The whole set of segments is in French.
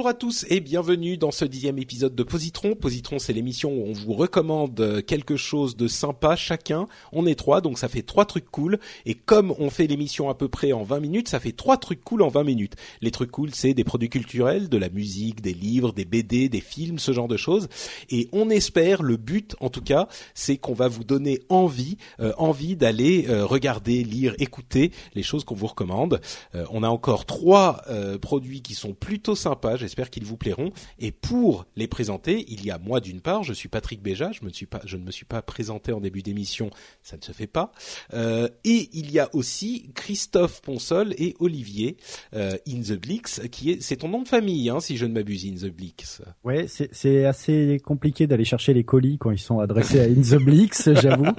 Bonjour à tous et bienvenue dans ce dixième épisode de Positron. Positron, c'est l'émission où on vous recommande quelque chose de sympa chacun. On est trois, donc ça fait trois trucs cool. Et comme on fait l'émission à peu près en 20 minutes, ça fait trois trucs cool en 20 minutes. Les trucs cool, c'est des produits culturels, de la musique, des livres, des BD, des films, ce genre de choses. Et on espère, le but en tout cas, c'est qu'on va vous donner envie, euh, envie d'aller euh, regarder, lire, écouter les choses qu'on vous recommande. Euh, on a encore trois euh, produits qui sont plutôt sympas. J'espère qu'ils vous plairont. Et pour les présenter, il y a moi d'une part, je suis Patrick Béja. Je, me suis pas, je ne me suis pas présenté en début d'émission, ça ne se fait pas. Euh, et il y a aussi Christophe Ponsol et Olivier euh, In the Blix, qui est, c'est ton nom de famille, hein, si je ne m'abuse, In the Blix. Ouais, c'est assez compliqué d'aller chercher les colis quand ils sont adressés à In the Blix, j'avoue.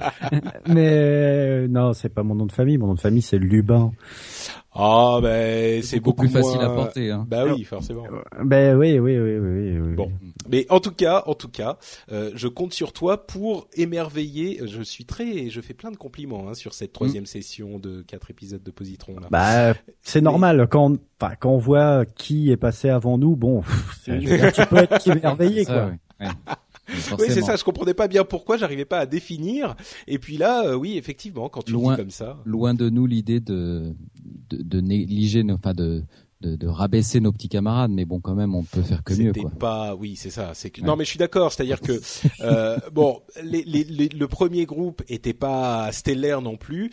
Mais euh, non, c'est pas mon nom de famille. Mon nom de famille, c'est Lubin. Ah ben c'est beaucoup beaucoup, plus facile moins- à porter, hein. Bah oui, forcément. Ben oui, oui, oui, oui. oui. Bon, mais en tout cas, en tout cas, euh, je compte sur toi pour émerveiller. Je suis très, je fais plein de compliments hein, sur cette troisième session de quatre épisodes de Positron. Là. Bah, c'est normal quand, enfin, quand on voit qui est passé avant nous. Bon, tu peux être émerveillé, Ça, quoi. Oui, c'est ça. Je comprenais pas bien pourquoi, j'arrivais pas à définir. Et puis là, euh, oui, effectivement, quand tu Loin- dis comme ça. Loin de nous l'idée de, de, de négliger, enfin de, de, de rabaisser nos petits camarades, mais bon, quand même, on peut faire que mieux, quoi. pas, oui, c'est ça. C'est que Ouais. non, mais je suis d'accord. C'est-à-dire que euh, bon, les, les, les- le premier groupe était pas stellaire non plus.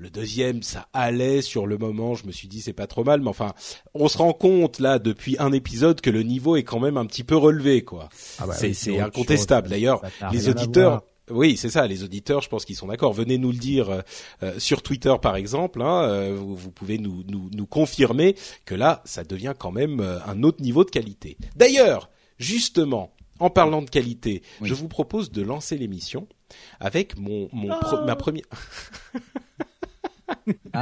Le deuxième, ça allait sur le moment. Je me suis dit c'est pas trop mal, mais enfin, on se rend compte là depuis un épisode que le niveau est quand même un petit peu relevé, quoi. Ah bah c'est oui, incontestable. D'ailleurs, n'a les auditeurs. Oui, c'est ça. Les auditeurs, je pense qu'ils sont d'accord. Venez nous le dire euh, euh, sur Twitter, par exemple. Hein, euh, vous, vous pouvez nous, nous, nous confirmer que là, ça devient quand même euh, un autre niveau de qualité. D'ailleurs, justement, en parlant de qualité, Oui. je vous propose de lancer l'émission avec mon, mon pre- ma première.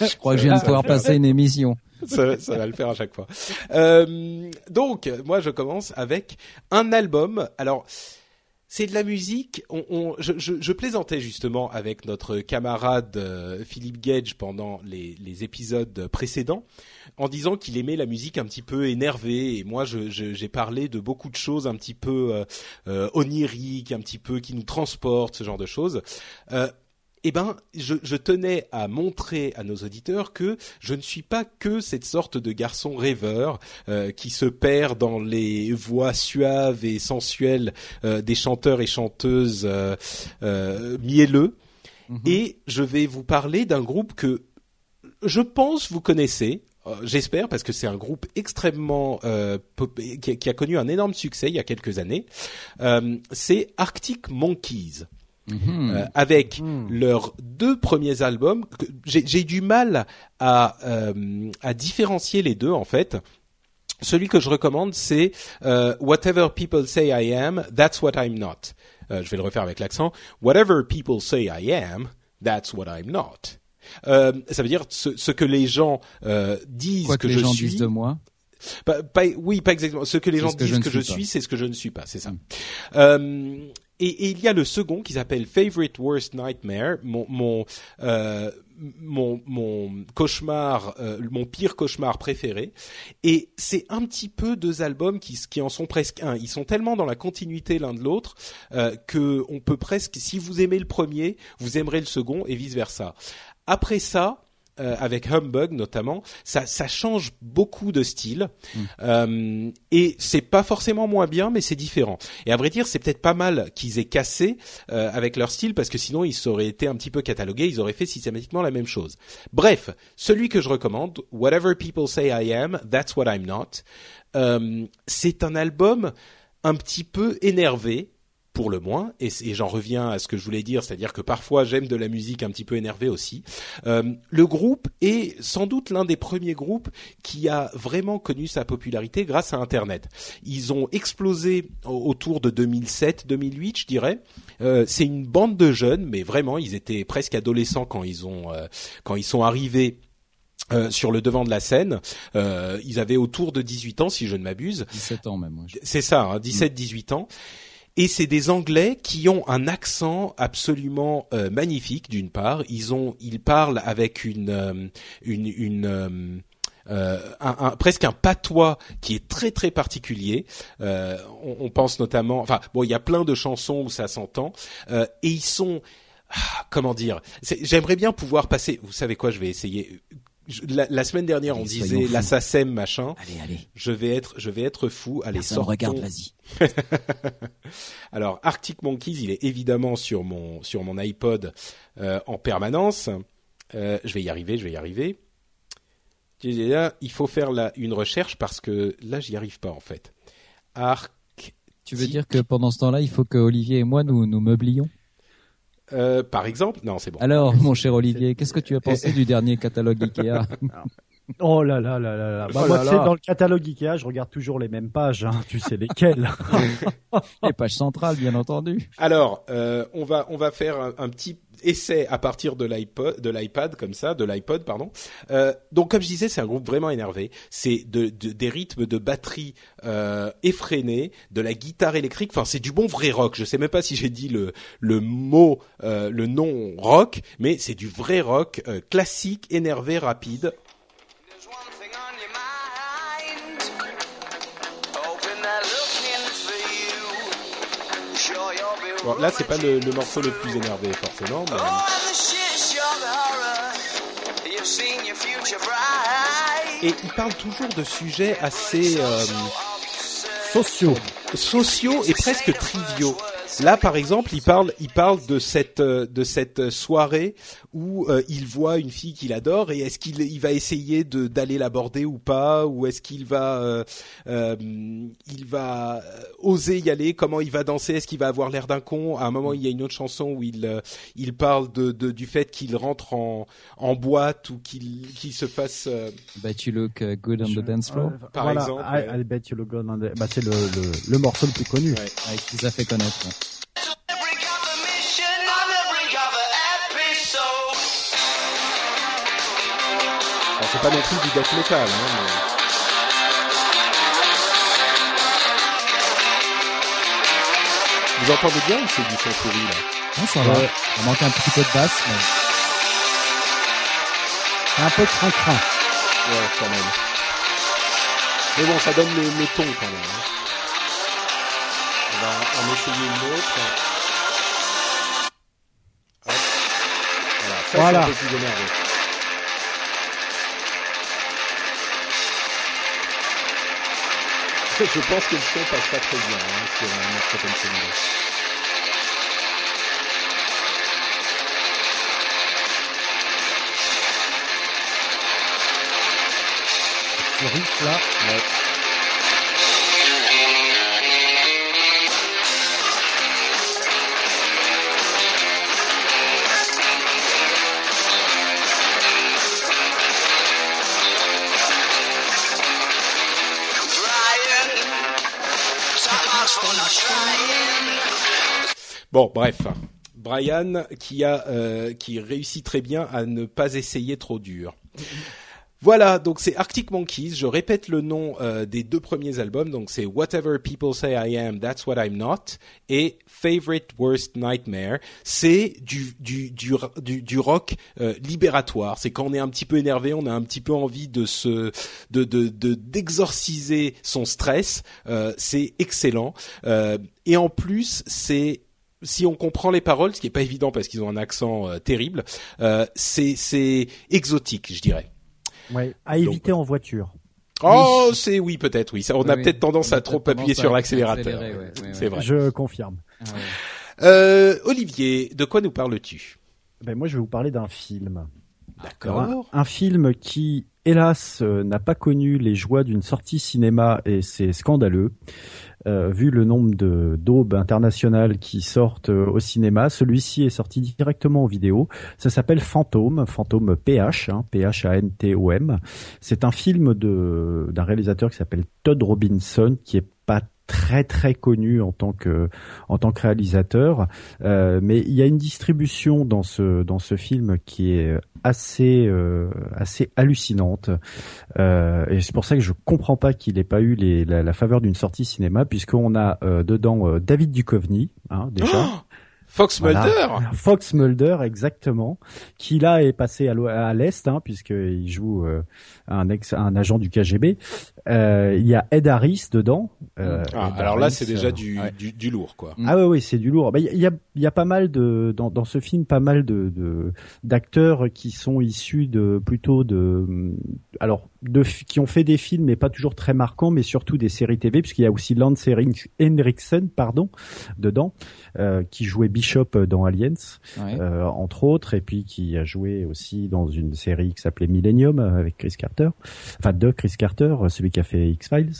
Je crois que je viens de pouvoir passer une émission. ça, ça va le faire à chaque fois. Euh, donc, moi, je commence avec un album. Alors, c'est de la musique. On, on- je, je, je plaisantais justement avec notre camarade euh, Philippe Gage pendant les, les épisodes précédents, en disant qu'il aimait la musique un petit peu énervée. Et moi, je- je- j'ai parlé de beaucoup de choses un petit peu euh, euh, oniriques, un petit peu qui nous transportent, ce genre de choses. Euh, eh ben, je, je tenais à montrer à nos auditeurs que je ne suis pas que cette sorte de garçon rêveur euh, qui se perd dans les voix suaves et sensuelles euh, des chanteurs et chanteuses euh, euh, mielleux. Mhm. Et je vais vous parler d'un groupe que je pense vous connaissez. J'espère parce que c'est un groupe extrêmement euh, pop- qui, a, qui a connu un énorme succès il y a quelques années. Euh, c'est Arctic Monkeys Mhm. euh, avec Hmm. leurs deux premiers albums. J'ai du mal à, euh, à différencier les deux en fait. Celui que je recommande, c'est euh, Whatever People Say I Am, That's What I'm Not. Je vais le refaire avec l'accent. Whatever people say I am, that's what I'm not. Ça veut dire ce, ce que les gens disent Quoi que, que les je gens suis. disent de moi. Pas, pas- oui, pas exactement. Ce que les gens ce que je disent que je suis c'est ce que je ne suis pas. C'est ça. Mm. Euh, et, et il y a le second qui s'appelle Favorite Worst Nightmare, mon mon euh, mon, mon cauchemar, euh, mon pire cauchemar préféré. Et c'est un petit peu deux albums qui qui en sont presque un. Ils sont tellement dans la continuité l'un de l'autre euh, que on peut presque, si vous aimez le premier, vous aimerez le second et vice versa. Après ça, euh, avec Humbug notamment, ça, ça change beaucoup de style euh, et c'est pas forcément moins bien, mais c'est différent. Et à vrai dire, c'est peut-être pas mal qu'ils aient cassé euh, avec leur style parce que sinon ils auraient été un petit peu catalogués, ils auraient fait systématiquement la même chose. Bref, celui que je recommande, Whatever People Say I Am, That's What I'm Not, euh, c'est un album un petit peu énervé pour le moins, et, et j'en reviens à ce que je voulais dire, c'est-à-dire que parfois j'aime de la musique un petit peu énervée aussi. Euh, le groupe est sans doute l'un des premiers groupes qui a vraiment connu sa popularité grâce à Internet. Ils ont explosé au- autour de 2007-2008, je dirais. Euh, c'est une bande de jeunes, mais vraiment, ils étaient presque adolescents quand ils ont euh, quand ils sont arrivés. euh, sur le devant de la scène, Euh, ils avaient autour de 18 ans, si je ne m'abuse. 17 ans même. je- C'est ça, hein, 17-18 ans. Et c'est des Anglais qui ont un accent absolument euh, magnifique. D'une part, ils ont, ils parlent avec une, euh, une, une euh, euh, un, un- presque un patois qui est très très particulier. Euh, on, on pense notamment, enfin bon, il y a plein de chansons où ça s'entend, euh, et ils sont, ah, comment dire, j'aimerais bien pouvoir passer. Vous savez quoi, je vais essayer. Je- la, la semaine dernière, on disait soyons fous. la SACEM machin. Allez, allez. Je vais être, je vais être fou. Allez, Personne sortons. regarde, vas-y. Alors Arctic Monkeys, il est évidemment sur mon sur mon iPod euh, en permanence. Euh, je vais y arriver, je vais y arriver. Là, il faut faire la, une recherche parce que là, j'y arrive pas en fait. Arc, Tu veux dire que pendant ce temps-là, il faut que Olivier et moi nous nous meublions? Euh, par exemple, non, c'est bon. Alors, mon cher Olivier, qu'est-ce que tu as pensé du dernier catalogue Ikea? Oh là là là là là. Bah, Oh moi, là tu sais, là. dans le catalogue Ikea, je regarde toujours les mêmes pages. Hein. Tu sais lesquelles. Les pages centrales, bien entendu. Alors, euh, on va on va faire un, un petit essai à partir de l'iPod, de l'iPad comme ça, de l'iPod pardon. Euh, donc comme je disais, c'est un groupe vraiment énervé. C'est de, de- des rythmes de batterie euh, effrénés, de la guitare électrique. Enfin, c'est du bon vrai rock. Je sais même pas si j'ai dit le le mot, euh, le nom rock, mais c'est du vrai rock euh, classique, énervé, rapide. Bon, là, c'est pas le, le morceau le plus énervé forcément. mais- Oh. Et il parle toujours de sujets assez euh, Sociaux. sociaux et presque triviaux. Là, par exemple, il parle, il parle de cette euh, de cette soirée où euh, il voit une fille qu'il adore et est-ce qu'il il va essayer de d'aller l'aborder ou pas ou est-ce qu'il va euh, euh, il va euh, oser y aller? Comment il va danser? Est-ce qu'il va avoir l'air d'un con? À un moment, il y a une autre chanson où il euh, il parle de, de du fait qu'il rentre en en boîte ou qu'il qu'il se fasse euh, Bet you look uh, good on the dance floor. Par voilà. exemple, I, bet you look good on the- Bah, c'est le, le, le morceau le plus connu. ouais. Ouais, qui les a fait connaître. C'est pas non plus du death metal. Hein, mais- Vous entendez bien ou c'est du son pourri là Non, ça va. Ouais. On manque un petit peu de basse, mais Un peu crin-crin. Ouais, quand même. Mais bon, ça donne le, le ton quand même. hein. On va en essayer une autre. Hop. Voilà, ça Voilà. c'est un peu plus énervé. Je pense que le son passe pas très bien hein, sur un. Bon, bref. Brian qui a euh, qui réussit très bien à ne pas essayer trop dur. Voilà, donc c'est Arctic Monkeys. Je répète le nom euh, des deux premiers albums. Donc c'est Whatever People Say I Am, That's What I'm Not et Favorite Worst Nightmare. C'est du du du du, rock euh, libératoire. C'est quand on est un petit peu énervé, on a un petit peu envie de se de de- d'exorciser son stress. Euh, c'est excellent. Euh, et en plus, c'est si on comprend les paroles, ce qui est pas évident parce qu'ils ont un accent euh, terrible, euh, c'est c'est exotique, je dirais. Ouais, à éviter en voiture. Oh, c'est oui peut-être oui. Ça, on a Oui, peut-être tendance a à trop appuyer sur l'accélérateur. accélérer, ouais, ouais, c'est ouais. vrai. Je confirme. Ah ouais. Euh, Olivier, de quoi nous parles-tu? Ben moi, je vais vous parler d'un film. D'accord. un, film qui, hélas, euh, n'a pas connu les joies d'une sortie cinéma et c'est scandaleux. Euh, vu le nombre de d'aubes internationales qui sortent euh, au cinéma, celui-ci est sorti directement en vidéo. Ça s'appelle Fantôme, Fantôme PH, hein, P-H-A-N-T-O-M. C'est un film d'un réalisateur qui s'appelle Todd Robinson, qui est pas très très connu en tant que en tant que réalisateur, Euh, mais il y a une distribution dans ce dans ce film qui est assez euh, assez hallucinante. Euh, et c'est pour ça que je comprends pas qu'il ait pas eu la, la faveur d'une sortie cinéma puisqu'on a euh, dedans euh, David Duchovny hein, déjà. Oh Fox Voilà. Mulder. Fox Mulder exactement qui là est passé à l'est hein, puisqu'il joue euh, un ex un agent du KGB Euh, il y a Ed Harris dedans Euh, Ah, Ed alors là, c'est déjà euh, du, ouais. du du lourd quoi. ah ouais, oui, c'est du lourd. Bah, Il y, a, il y a pas mal de dans, dans ce film, pas mal de de- d'acteurs qui sont issus de plutôt de alors de qui ont fait des films, mais pas toujours très marquants, mais surtout des séries TV, puisqu'il y a aussi Lance Henrik- Henriksen, pardon, dedans, euh, qui jouait Bishop dans Aliens, Ouais. euh, entre autres, et puis qui a joué aussi dans une série qui s'appelait Millennium euh, avec Chris Carter, enfin de Chris Carter, euh, celui qui a fait X Files.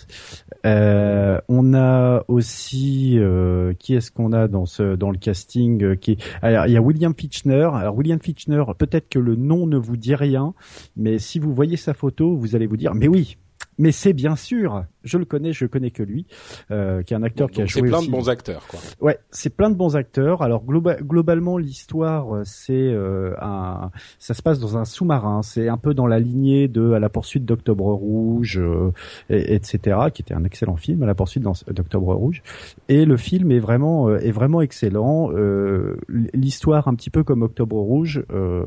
Euh, on a aussi euh, qui est-ce qu'on a dans ce dans le casting qui alors il y a William Fitchner. Alors William Fitchner, peut-être que le nom ne vous dit rien, mais si vous voyez sa photo, vous allez vous dire mais oui. Mais c'est bien sûr, je le connais, je connais que lui, euh, qui est un acteur qui a Donc c'est joué plein aussi de bons acteurs quoi. Ouais, c'est plein de bons acteurs. Alors globa- globalement, l'histoire, euh, c'est euh, un, ça se passe dans un sous-marin. C'est un peu dans la lignée de À la poursuite d'Octobre Rouge, euh, et- etc., qui était un excellent film, À la poursuite d'Octobre Rouge. Et le film est vraiment, euh, est vraiment excellent. Euh, l'histoire, un petit peu comme Octobre Rouge, euh,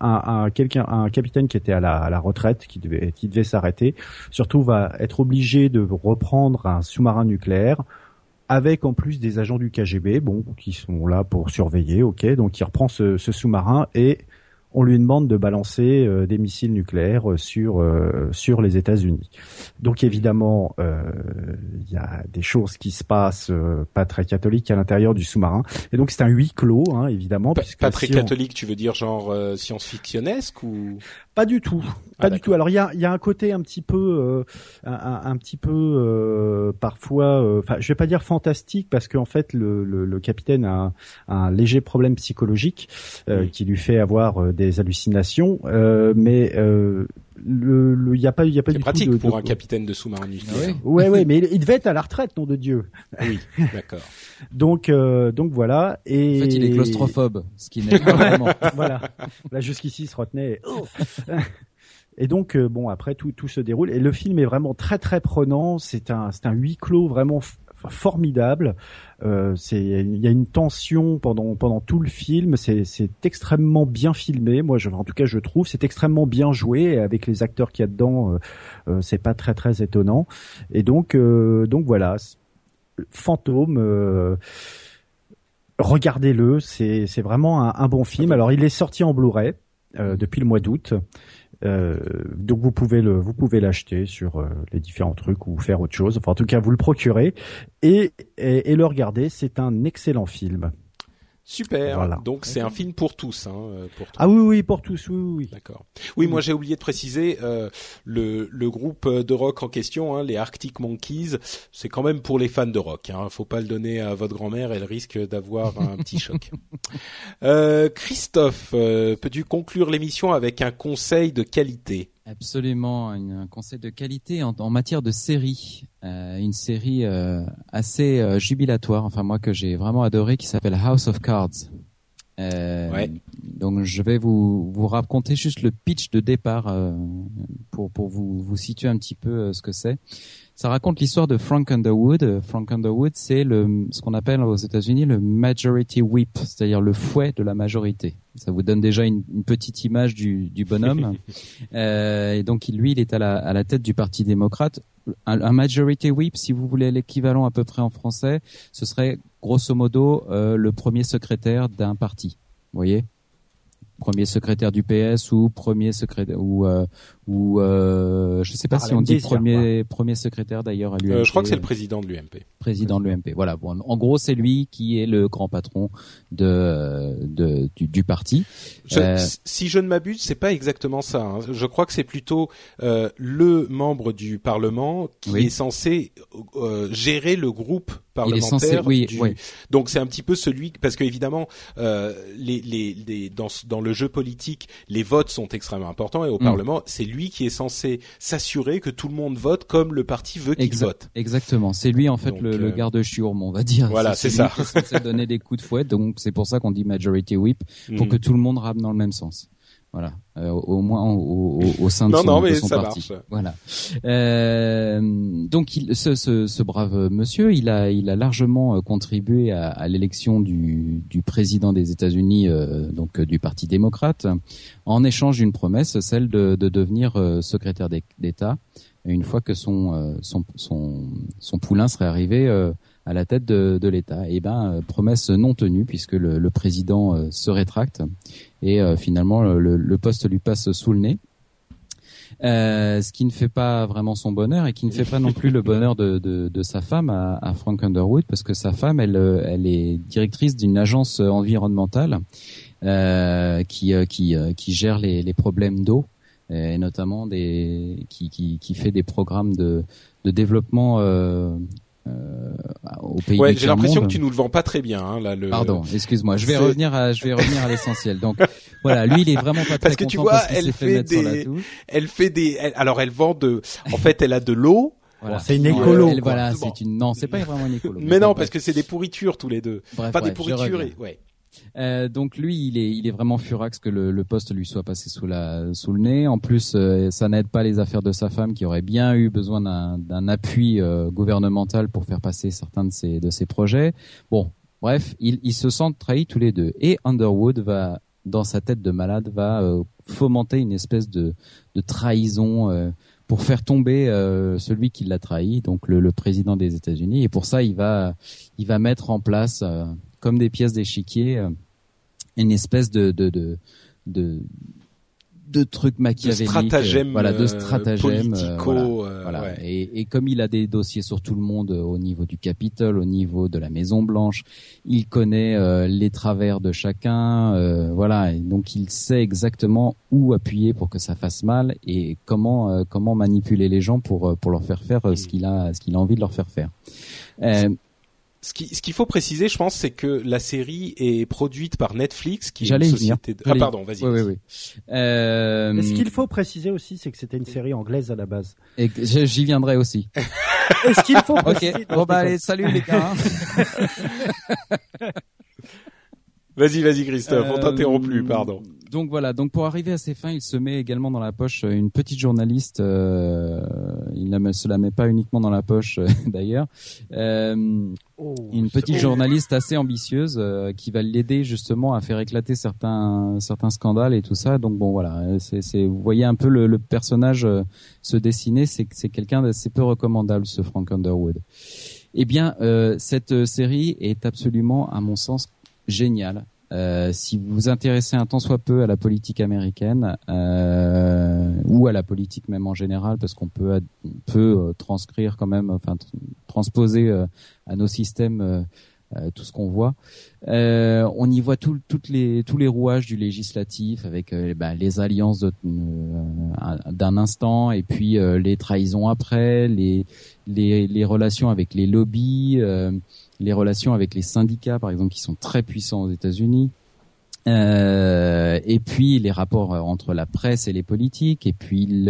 un, un quelqu'un, un capitaine qui était à la, à la retraite, qui devait, qui devait s'arrêter, surtout va être obligé de reprendre un sous-marin nucléaire avec en plus des agents du KGB, bon, qui sont là pour surveiller, ok, donc il reprend ce, ce sous-marin et on lui demande de balancer euh, des missiles nucléaires sur euh, sur les États-Unis. Donc évidemment, euh, il y a des choses qui se passent euh, pas très catholiques à l'intérieur du sous-marin, et donc c'est un huis clos, hein, évidemment. Pas, pas très si on- catholique, tu veux dire genre euh, science-fictionnesque ou? Pas du tout, Ah, pas du tout. Alors il y a, il y a un côté un petit peu, euh, un, petit peu euh, parfois, euh, enfin je vais pas dire fantastique parce qu'en fait le, le, le capitaine a un, un léger problème psychologique euh, Oui. qui lui fait avoir des hallucinations, euh, mais euh, le, le- il y a pas, il y a pas c'est du pratique tout de, pour de- un capitaine de sous-marin Ah nucléaire. ouais. Ouais ouais, mais il, il devait être à la retraite, nom de Dieu. Oui, d'accord. Donc euh, donc voilà. Et En fait, il est claustrophobe, ce qui n'est pas vraiment. voilà. Là jusqu'ici il se retenait. Et donc euh, bon après tout tout se déroule et le film est vraiment très très prenant. C'est un c'est un huis clos vraiment formidable. Euh, c'est il y a une tension pendant pendant tout le film. C'est c'est extrêmement bien filmé. Moi je en tout cas je trouve c'est extrêmement bien joué avec les acteurs qu'il y a dedans. euh, euh, c'est pas très très étonnant. Et donc euh, donc voilà. Fantôme. euh, Regardez-le, c'est c'est vraiment un, un bon film. Alors il est sorti en Blu-ray euh, depuis le mois d'août. Euh, donc vous pouvez le vous pouvez l'acheter sur euh, les différents trucs ou faire autre chose. Enfin en tout cas vous le procurez et et, et le regarder. C'est un excellent film. Super. Voilà. Donc c'est un film pour tous, hein, euh, pour tous. Ah oui oui pour tous oui oui. oui. D'accord. Oui, moi j'ai oublié de préciser euh, le, le groupe de rock en question, hein, les Arctic Monkeys, c'est quand même pour les fans de rock. Hein. Faut pas le donner à votre grand-mère, elle risque d'avoir un petit choc. Euh, Christophe, euh, peux-tu conclure l'émission avec un conseil de qualité? Absolument, un conseil de qualité en, en matière de série, Euh, une série euh, assez euh, jubilatoire, enfin moi que j'ai vraiment adoré, qui s'appelle House of Cards. Euh, Ouais. Donc je vais vous vous raconter juste le pitch de départ euh, pour pour vous vous situer un petit peu euh, ce que c'est. Ça raconte l'histoire de Frank Underwood. Euh, Frank Underwood, c'est le ce qu'on appelle aux États-Unis le majority whip, c'est-à-dire le fouet de la majorité. Ça vous donne déjà une, une petite image du, du bonhomme. Euh, et donc lui, il est à la, à la tête du Parti démocrate. Un, un majority whip, si vous voulez l'équivalent à peu près en français, ce serait grosso modo euh, le premier secrétaire d'un parti. Vous voyez? Premier secrétaire du PS ou premier secrétaire ou euh, ou euh, je sais pas Par si on dit premier premier secrétaire d'ailleurs à l'UMP. Euh, je crois que c'est le président de l'UMP. président de l'UMP. Voilà. Bon, en gros, c'est lui qui est le grand patron de, de du, du parti. Je- Euh, Si je ne m'abuse, c'est pas exactement ça. hein. Je crois que c'est plutôt euh, le membre du Parlement qui Oui. est censé euh, gérer le groupe Il est parlementaire. censé, oui, du- oui. Donc c'est un petit peu celui parce que évidemment euh, les, les, les- dans ce- dans le jeu politique les votes sont extrêmement importants et au Mm. Parlement c'est lui qui est censé s'assurer que tout le monde vote comme le parti veut qu'il vote. Exactement. C'est lui en fait Donc, le, le euh, garde-chiourme, on va dire. Voilà, c'est lui ça. qui est censé donner des coups de fouet. Donc c'est pour ça qu'on dit majority whip pour Mm. que tout le monde rame dans le même sens. Voilà, Euh, au moins au, au, au sein de Non, son, non, de mais son ça parti. marche. Voilà. Euh, donc il, ce, ce, ce brave monsieur, il a, il a largement euh, contribué à, à l'élection du, du président des États-Unis, euh, donc euh, du Parti démocrate, en échange d'une promesse, celle de, de devenir euh, secrétaire d'É- d'État une fois que son, euh, son, son, son poulain serait arrivé euh, à la tête de, l'État. Et ben, euh, promesse non tenue puisque le, le président euh, se rétracte et euh, finalement le, poste lui passe sous le nez. Ce qui ne fait pas vraiment son bonheur et qui ne fait pas non plus le bonheur de, de, sa femme à, Frank Underwood parce que sa femme elle elle est directrice d'une agence environnementale qui qui qui gère les, les problèmes d'eau et notamment des qui, qui qui fait des programmes de de développement au pays Ouais, du j'ai l'impression que tu nous le vends pas très bien hein, là le Pardon, excuse-moi. Je vais revenir à, je vais revenir à l'essentiel. Donc, voilà, lui, il est vraiment pas très Parce que tu vois, parce qu'il elle s'est fait, fait mettre sur la des- touche. Elle fait des elle- alors elle vend de en fait elle a de l'eau Voilà. c'est une Non, écolo, elle- voilà, Bon. c'est une, non, c'est pas vraiment une écolo. Mais non, parce que c'est des pourritures tous les deux. bref, Pas des bref, je pourritures et ouais. Euh, donc lui, il est, il est vraiment furax que le, le poste lui soit passé sous la, sous le nez. En plus, euh, ça n'aide pas les affaires de sa femme, qui aurait bien eu besoin d'un, appui euh, gouvernemental pour faire passer certains de ses, de ses projets. Bon, bref, ils, ils se sentent trahis tous les deux. Et Underwood va, dans sa tête de malade, va euh, fomenter une espèce de, de trahison. euh, pour faire tomber euh, celui qui l'a trahi, donc le, le président des États-Unis, et pour ça il va, il va mettre en place euh, comme des pièces d'échiquier euh, une espèce de de de de, de trucs machiavéliques, stratagème, euh, voilà, de euh, stratagèmes, euh, voilà. euh, Voilà. ouais. Et, et comme il a des dossiers sur tout le monde au niveau du Capitole, au niveau de la Maison Blanche, il connaît les travers de chacun, voilà. Et donc il sait exactement où appuyer pour que ça fasse mal et comment comment manipuler les gens pour pour leur faire faire ce qu'il a ce qu'il a envie de leur faire faire. Ce qui- ce qu'il faut préciser, je pense, c'est que la série est produite par Netflix, qui est une société. De... Ah pardon, vas-y. Oui, oui, vas-y. oui. Euh, ce qu'il faut préciser aussi, c'est que c'était une série anglaise à la base. et j'y viendrai aussi. Est-ce qu'il faut Ok. préciser Bon bah allez, salut les gars. Vas-y, vas-y, Christophe. On Euh, t'interrompt plus, pardon. Donc voilà, donc pour arriver à ses fins, il se met également dans la poche euh, une petite journaliste. euh, il ne se la met pas uniquement dans la poche euh, d'ailleurs. Euh, Oh, une petite journaliste assez ambitieuse euh, qui va l'aider justement à faire éclater certains certains scandales et tout ça. Donc bon voilà, c'est vous voyez un peu le, le personnage euh, se dessiner. C'est c'est quelqu'un d'assez peu recommandable ce Frank Underwood. Eh bien, euh, cette série est absolument, à mon sens, géniale. Euh, si vous vous intéressez un tant soit peu à la politique américaine euh, ou à la politique même en général, parce qu'on peut on peut euh, transcrire quand même, enfin transposer euh, à nos systèmes euh, tout ce qu'on voit. Euh, on y voit tout, toutes les, tous les rouages du législatif avec euh, bah, les alliances euh, d'un instant et puis euh, les trahisons après, les, les, les relations avec les lobbies, les relations avec les syndicats par exemple qui sont très puissants aux États-Unis. Euh, et puis les rapports euh, entre la presse et les politiques, et puis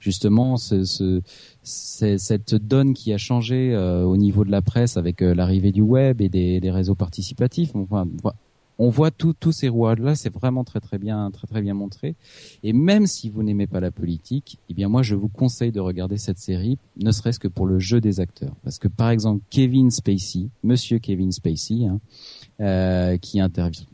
justement ce, ce, cette donne qui a changé euh, au niveau de la presse avec l'arrivée du web et des, réseaux participatifs. Enfin, vo- on voit tous ces rouages là, c'est vraiment très très bien très très bien montré. Et même si vous n'aimez pas la politique, eh bien moi je vous conseille de regarder cette série, ne serait-ce que pour le jeu des acteurs, parce que par exemple Kevin Spacey, Monsieur Kevin Spacey, hein, euh, qui,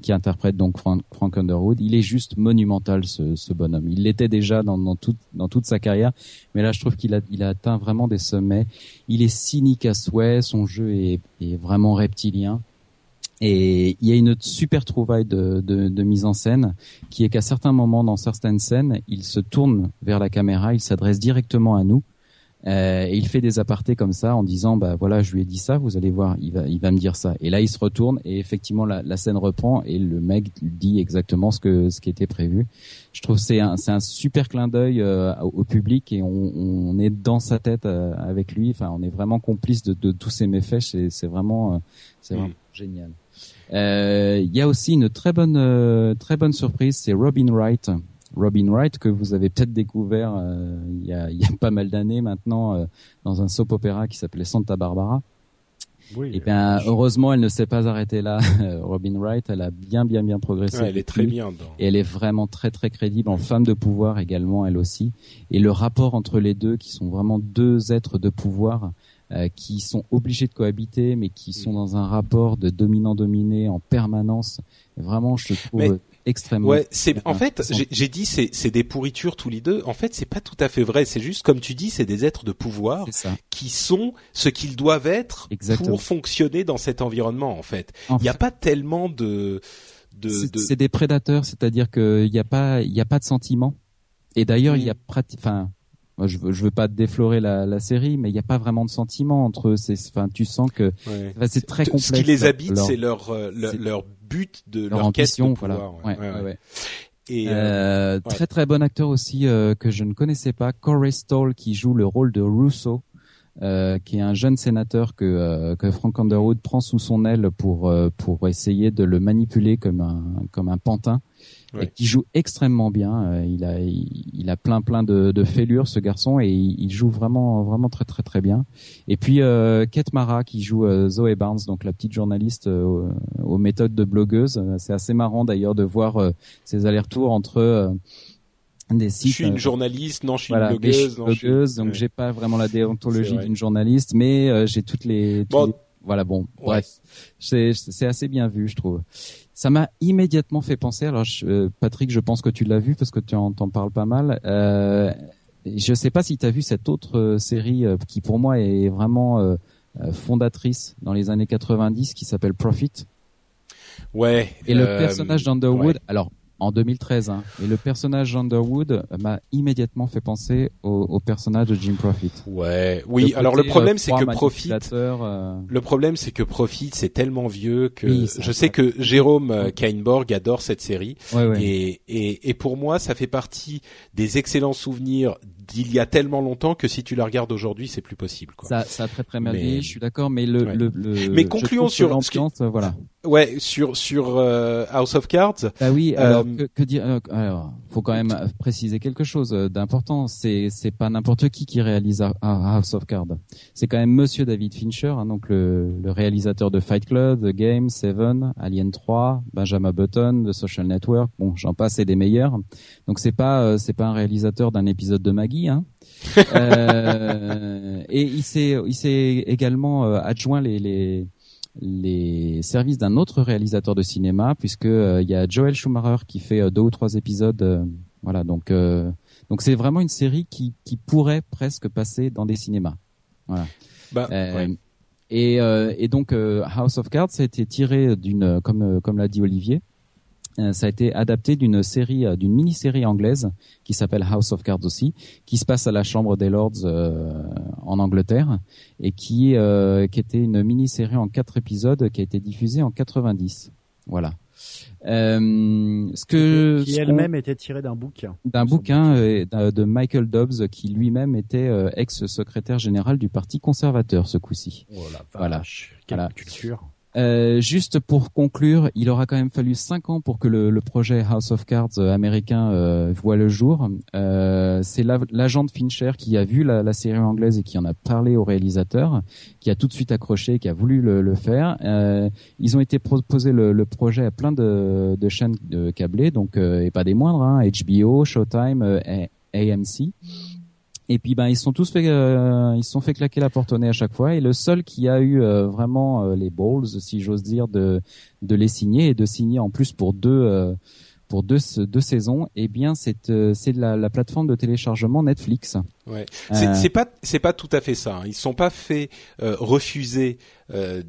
qui interprète donc Frank, Underwood. Il est juste monumental ce, ce bonhomme. Il l'était déjà dans, dans, toute, dans toute sa carrière, mais là je trouve qu'il a, il a atteint vraiment des sommets. Il est cynique à souhait, son jeu est, est vraiment reptilien. Et il y a une super trouvaille de, de, de mise en scène qui est qu'à certains moments dans certaines scènes, il se tourne vers la caméra, il s'adresse directement à nous euh, et il fait des apartés comme ça en disant bah voilà je lui ai dit ça vous allez voir il va il va me dire ça. Et là il se retourne et effectivement la, la scène reprend et le mec dit exactement ce que ce qui était prévu. Je trouve c'est un c'est un super clin d'œil euh, au, public et on, on est dans sa tête euh, avec lui. Enfin on est vraiment complice de, de tous ses méfaits. C'est c'est vraiment euh, c'est vraiment génial. Euh, il y a aussi une très bonne euh, très bonne surprise c'est Robin Wright Robin Wright que vous avez peut-être découvert euh, il, y a, il y a pas mal d'années maintenant euh, dans un soap opéra qui s'appelait Santa Barbara. Oui, Et bien heureusement elle ne s'est pas arrêtée là. Robin Wright, elle a bien bien bien progressé. Ouais, elle est très bien dans. Et elle est vraiment très très crédible en femme de pouvoir également elle aussi. Et le rapport entre les deux qui sont vraiment deux êtres de pouvoir euh, qui sont obligés de cohabiter mais qui sont dans un rapport de dominant-dominé en permanence. Vraiment je trouve Mais- extrêmement Ouais, c'est en fait, j'ai dit c'est c'est des pourritures tous les deux. En fait, c'est pas tout à fait vrai. C'est juste comme tu dis, c'est des êtres de pouvoir qui sont ce qu'ils doivent être Exactement. pour fonctionner dans cet environnement. En fait, il n'y a fait- pas tellement de de, C'est de- c'est des prédateurs, c'est-à-dire qu'il n'y a pas, il y a pas de sentiment. Et d'ailleurs, il y a enfin, moi, je veux, je veux pas déflorer la, la série, mais il n'y a pas vraiment de sentiment entre eux. C'est, enfin, tu sens que Ouais. enfin, c'est très complexe. Ce qui les habite, leur- c'est leur, euh, leur but de leur leur, quête ambition, de voilà. pouvoir. Ouais, ouais, ouais, ouais. ouais. Et euh, Euh, ouais. Très très bon acteur aussi euh, que je ne connaissais pas, Corey Stoll qui joue le rôle de Russo, euh, qui est un jeune sénateur que euh, que Frank Underwood prend sous son aile pour euh, pour essayer de le manipuler comme un comme un pantin et qui joue extrêmement bien. Euh, il a il, il a plein plein de, de fêlures ce garçon et il, il joue vraiment vraiment très très très bien. Et puis euh, Kate Mara qui joue euh, Zoe Barnes, donc la petite journaliste euh, aux, méthodes de blogueuse. Euh, C'est assez marrant d'ailleurs de voir ces allers-retours entre des je sites. suis une journaliste, non, je suis voilà, une je blogueuse, je suis- blogueuse, donc ouais. j'ai pas vraiment la déontologie d'une journaliste, mais euh, j'ai toutes les, tous Bon. les- voilà bon, Ouais. bref, c'est assez bien vu, je trouve. Ça m'a immédiatement fait penser. Alors, je- euh, Patrick, je pense que tu l'as vu parce que tu en t'en parles pas mal. Euh, je sais pas si tu as vu cette autre euh, série euh, qui pour moi est vraiment euh, fondatrice dans les années 90 qui s'appelle Profit. Ouais. Et le personnage d'Underwood, ouais. alors en 2013, hein, et le personnage d'Underwood m'a immédiatement fait penser au, au personnage de Jim Profit. Ouais. Oui. Le alors le côté, problème, euh, c'est que Profit. euh, Le problème, c'est que Profit, c'est tellement vieux que Oui, je sais que Jérôme euh, Kainborg adore cette série ouais, ouais. et, et et pour moi, ça fait partie des excellents souvenirs d'il y a tellement longtemps que si tu la regardes aujourd'hui, c'est plus possible. Quoi. Ça, ça a très très mal Mais- je suis d'accord, mais le, Ouais. le, le- Mais concluons sur ce l'ambiance, voilà. Ouais, sur sur euh, House of Cards. Bah oui, Euh, alors que, que dire euh, Alors, faut quand même préciser quelque chose d'important. C'est c'est pas n'importe qui qui réalise House of Cards. C'est quand même Monsieur David Fincher, hein, donc le, le réalisateur de Fight Club, The Game, Seven, Alien 3, Benjamin Button, The Social Network. Bon, j'en passe et des meilleurs. Donc c'est pas c'est pas un réalisateur d'un épisode de Maggie. Hein. Euh, et il s'est il s'est également euh, adjoint les les les services d'un autre réalisateur de cinéma puisque euh, il y a Joel Schumacher qui fait euh, deux ou trois épisodes voilà donc donc c'est vraiment une série qui qui pourrait presque passer dans des cinémas voilà Bah, ouais. et et donc House of Cards a été tiré d'une comme comme l'a dit Olivier ça a été adapté d'une série, euh, d'une mini-série anglaise qui s'appelle House of Cards aussi, qui se passe à la Chambre des Lords euh, en Angleterre et qui euh, qui était une mini-série en quatre épisodes qui a été diffusée en 90. Voilà. Euh, ce que qui elle-même était tirée d'un bouquin. d'un bouquin euh, de Michael Dobbs qui lui-même était euh, ex-secrétaire général du Parti conservateur ce coup-ci. Oh la Voilà. quelle Voilà. culture. Euh, juste pour conclure, il aura quand même fallu cinq ans pour que le, le projet House of Cards euh, américain euh, voit le jour. Euh, c'est la- l'agent de Fincher qui a vu la, la série anglaise et qui en a parlé au réalisateur, qui a tout de suite accroché, qui a voulu le, le faire. Euh, ils ont été proposés le, le projet à plein de, de chaînes de câblées, donc et pas des moindres, hein, HBO, Showtime, AMC. Et puis ben ils sont tous fait euh, ils sont fait claquer la porte au nez à chaque fois et le seul qui a eu euh, vraiment euh, les balls si j'ose dire de de les signer et de signer en plus pour deux euh, pour deux deux saisons eh bien c'est euh, c'est la, la plateforme de téléchargement Netflix. Ouais. C'est Euh, pas c'est pas tout à fait ça. hein. Ils sont pas fait euh, refuser euh,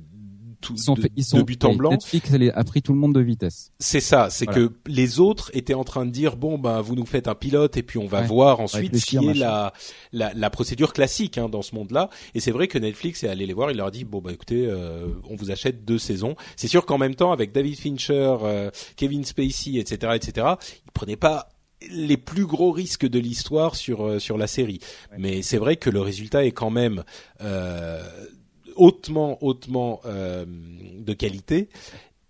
tout, Ils sont de, fait- ils sont de but en blanc. Netflix a pris tout le monde de vitesse. C'est ça, c'est Voilà. que les autres étaient en train de dire bon ben vous nous faites un pilote et puis on va Ouais. voir ensuite ce qui est la la procédure classique hein, dans ce monde-là. Et c'est vrai que Netflix est allé les voir, il leur a dit bon bah écoutez, euh, on vous achète deux saisons. C'est sûr qu'en même temps avec David Fincher, euh, Kevin Spacey, etc., etc., ils prenaient pas les plus gros risques de l'histoire sur euh, sur la série. Mais c'est vrai que le résultat est quand même euh, hautement hautement euh, de qualité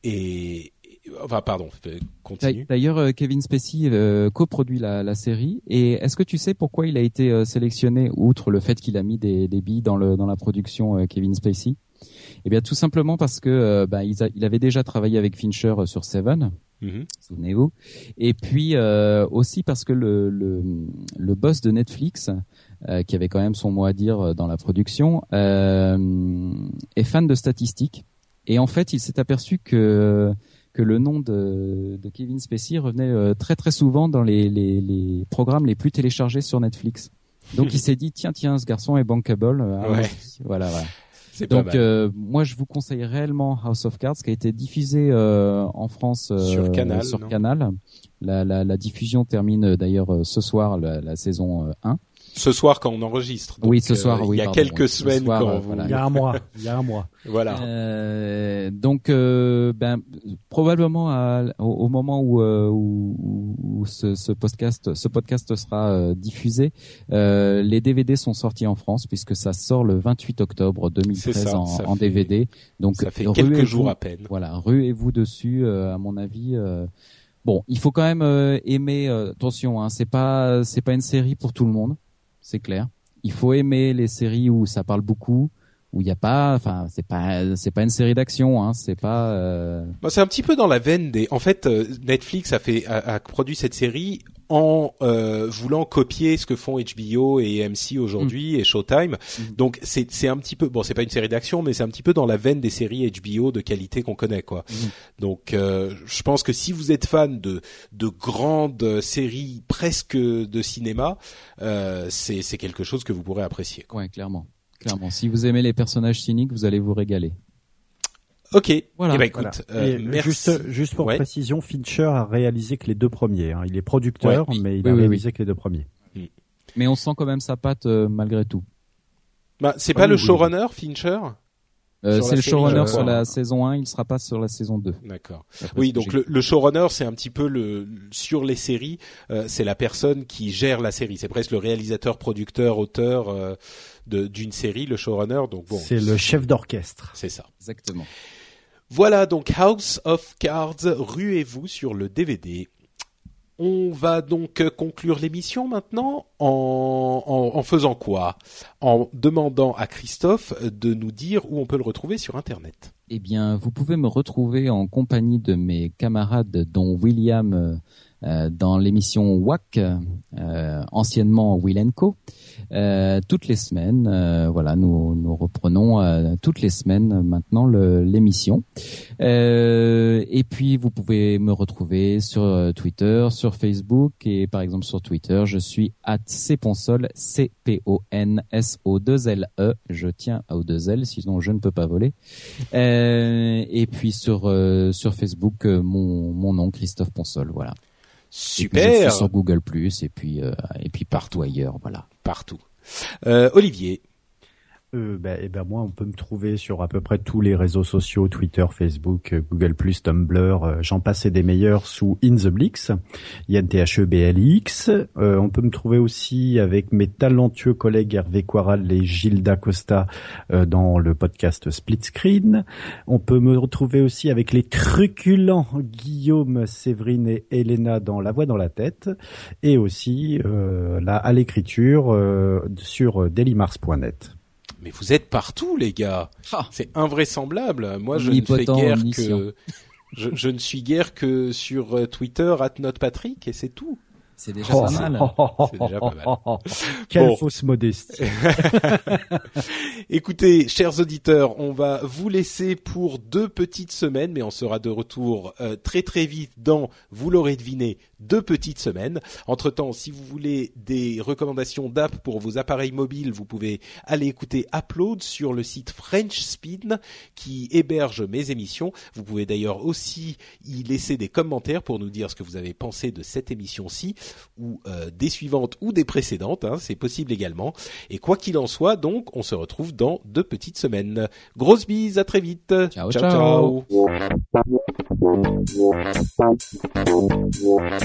et enfin pardon, continue. D'ailleurs euh, Kevin Spacey euh, coproduit la, série et est-ce que tu sais pourquoi il a été euh, sélectionné outre le fait qu'il a mis des, billes dans la production Kevin Spacey? Eh bien tout simplement parce que bah, il, avait déjà travaillé avec Fincher sur Seven. Mhm. souvenez-vous. Et puis euh, aussi parce que le, le, le boss de Netflix, euh, qui avait quand même son mot à dire euh, dans la production, euh, est fan de statistiques. Et en fait, il s'est aperçu que que le nom de, de Kevin Spacey revenait euh, très très souvent dans les, les, les programmes les plus téléchargés sur Netflix. Donc il s'est dit tiens tiens ce garçon est bankable. euh, Ouais. Voilà voilà. Donc euh, moi je vous conseille réellement House of Cards qui a été diffusé euh, en France euh, Sur Canal, sur Canal. La, la, la diffusion termine euh, d'ailleurs euh, ce soir la, la saison euh, 1. Ce soir quand on enregistre. Oui, ce soir, euh, oui, Il y a pardon, quelques oui, semaines soir, quand euh, vous. voilà. Il y a un mois. Il y a un mois. Voilà. Euh, donc euh, ben probablement à- au, au moment où, où, où- ce, ce podcast ce podcast sera euh, diffusé, euh, les DVD sont sortis en France puisque ça sort le 28 octobre 2013 C'est ça, en, ça en fait- DVD. Donc ça fait ruez-vous- quelques jours à peine. Voilà, ruez-vous dessus. euh, à mon avis, euh, bon, il faut quand même euh, aimer. euh, attention, hein, c'est pas c'est pas une série pour tout le monde, c'est clair. Il faut aimer les séries où ça parle beaucoup, où il y a pas, enfin, c'est pas c'est pas une série d'action, hein, c'est pas. euh, Bah, c'est un petit peu dans la veine des. En fait, euh, Netflix a fait a produit cette série en euh, voulant copier ce que font HBO et AMC aujourd'hui et Showtime. Donc c'est c'est un petit peu bon, c'est pas une série d'action, mais c'est un petit peu dans la veine des séries HBO de qualité qu'on connaît quoi. Donc euh, je pense que si vous êtes fan de de grandes séries presque de cinéma, euh, c'est c'est quelque chose que vous pourrez apprécier. Quoi. ouais, clairement, clairement. Si vous aimez les personnages cyniques, vous allez vous régaler. Ok. Voilà. Eh ben écoute, Voilà. euh, Et merci. Juste, juste pour Ouais. précision, Fincher a réalisé que les deux premiers. hein. Il est producteur, Ouais. mais il Oui, a oui, réalisé que les deux premiers. Mais on sent quand même sa patte euh, malgré tout. Bah, c'est pas le oui. showrunner Fincher? Euh, c'est le showrunner sur la saison 1, il sera pas sur la saison 2. D'accord. Oui, donc le, le showrunner, c'est un petit peu le sur les séries, euh, c'est la personne qui gère la série. C'est presque le réalisateur, producteur, auteur euh, d'une série, le showrunner. Donc bon, C'est le chef d'orchestre. c'est ça. Exactement. Voilà donc House of Cards. Ruez-vous sur le DVD. On va donc euh, conclure l'émission maintenant en, en, en faisant quoi? En demandant à Christophe de nous dire où on peut le retrouver sur Internet. Eh bien, vous pouvez me retrouver en compagnie de mes camarades, dont William euh, dans l'émission WAC, euh, anciennement Will Co. Euh, toutes les semaines, euh, voilà, nous, nous reprenons euh, toutes les semaines maintenant l'émission. Et puis, vous pouvez me retrouver sur Twitter, sur Facebook et par exemple sur Twitter, je suis at cponsol, c p o n s o 2 l e. Je tiens à o 2 l, sinon je ne peux pas voler. Et puis sur sur Facebook, mon mon nom Christophe Ponsol, voilà. Et puis je Super, suis sur Google Plus et puis euh, et puis partout ailleurs, voilà. partout. Euh, Olivier. Euh, bah, eh ben moi, on peut me trouver sur à peu près tous les réseaux sociaux, Twitter, Facebook, euh, Google+, Tumblr, euh, j'en passe des meilleurs sous In the Blix, I-N-T-H-E-B-L-I-X. Euh, on peut me trouver aussi avec mes talentueux collègues Hervé Quaral et Gilles Dacosta euh, dans le podcast Split Screen. On peut me retrouver aussi avec les truculents Guillaume, Séverine et Elena dans La Voix dans la tête, et aussi là à l'écriture sur dailymars.net. Mais vous êtes partout, les gars. Ah. C'est invraisemblable. Moi, je ne fais guère omniscient. que je, je ne suis guère que sur euh, Twitter @notepatrick et c'est tout. C'est déjà pas mal. C'est déjà pas mal. Quelle Bon. fausse modestie. Écoutez, chers auditeurs, on va vous laisser pour deux petites semaines, mais on sera de retour euh, très très vite dans, vous l'aurez deviné, deux petites semaines. Entre-temps, si vous voulez des recommandations d'app pour vos appareils mobiles, vous pouvez aller écouter Upload sur le site French Spin qui héberge mes émissions. Vous pouvez d'ailleurs aussi y laisser des commentaires pour nous dire ce que vous avez pensé de cette émission-ci ou euh, des suivantes ou des précédentes. hein, C'est possible également. Et quoi qu'il en soit, donc, on se retrouve dans deux petites semaines. Grosse bise, à très vite. Ciao, ciao. ciao.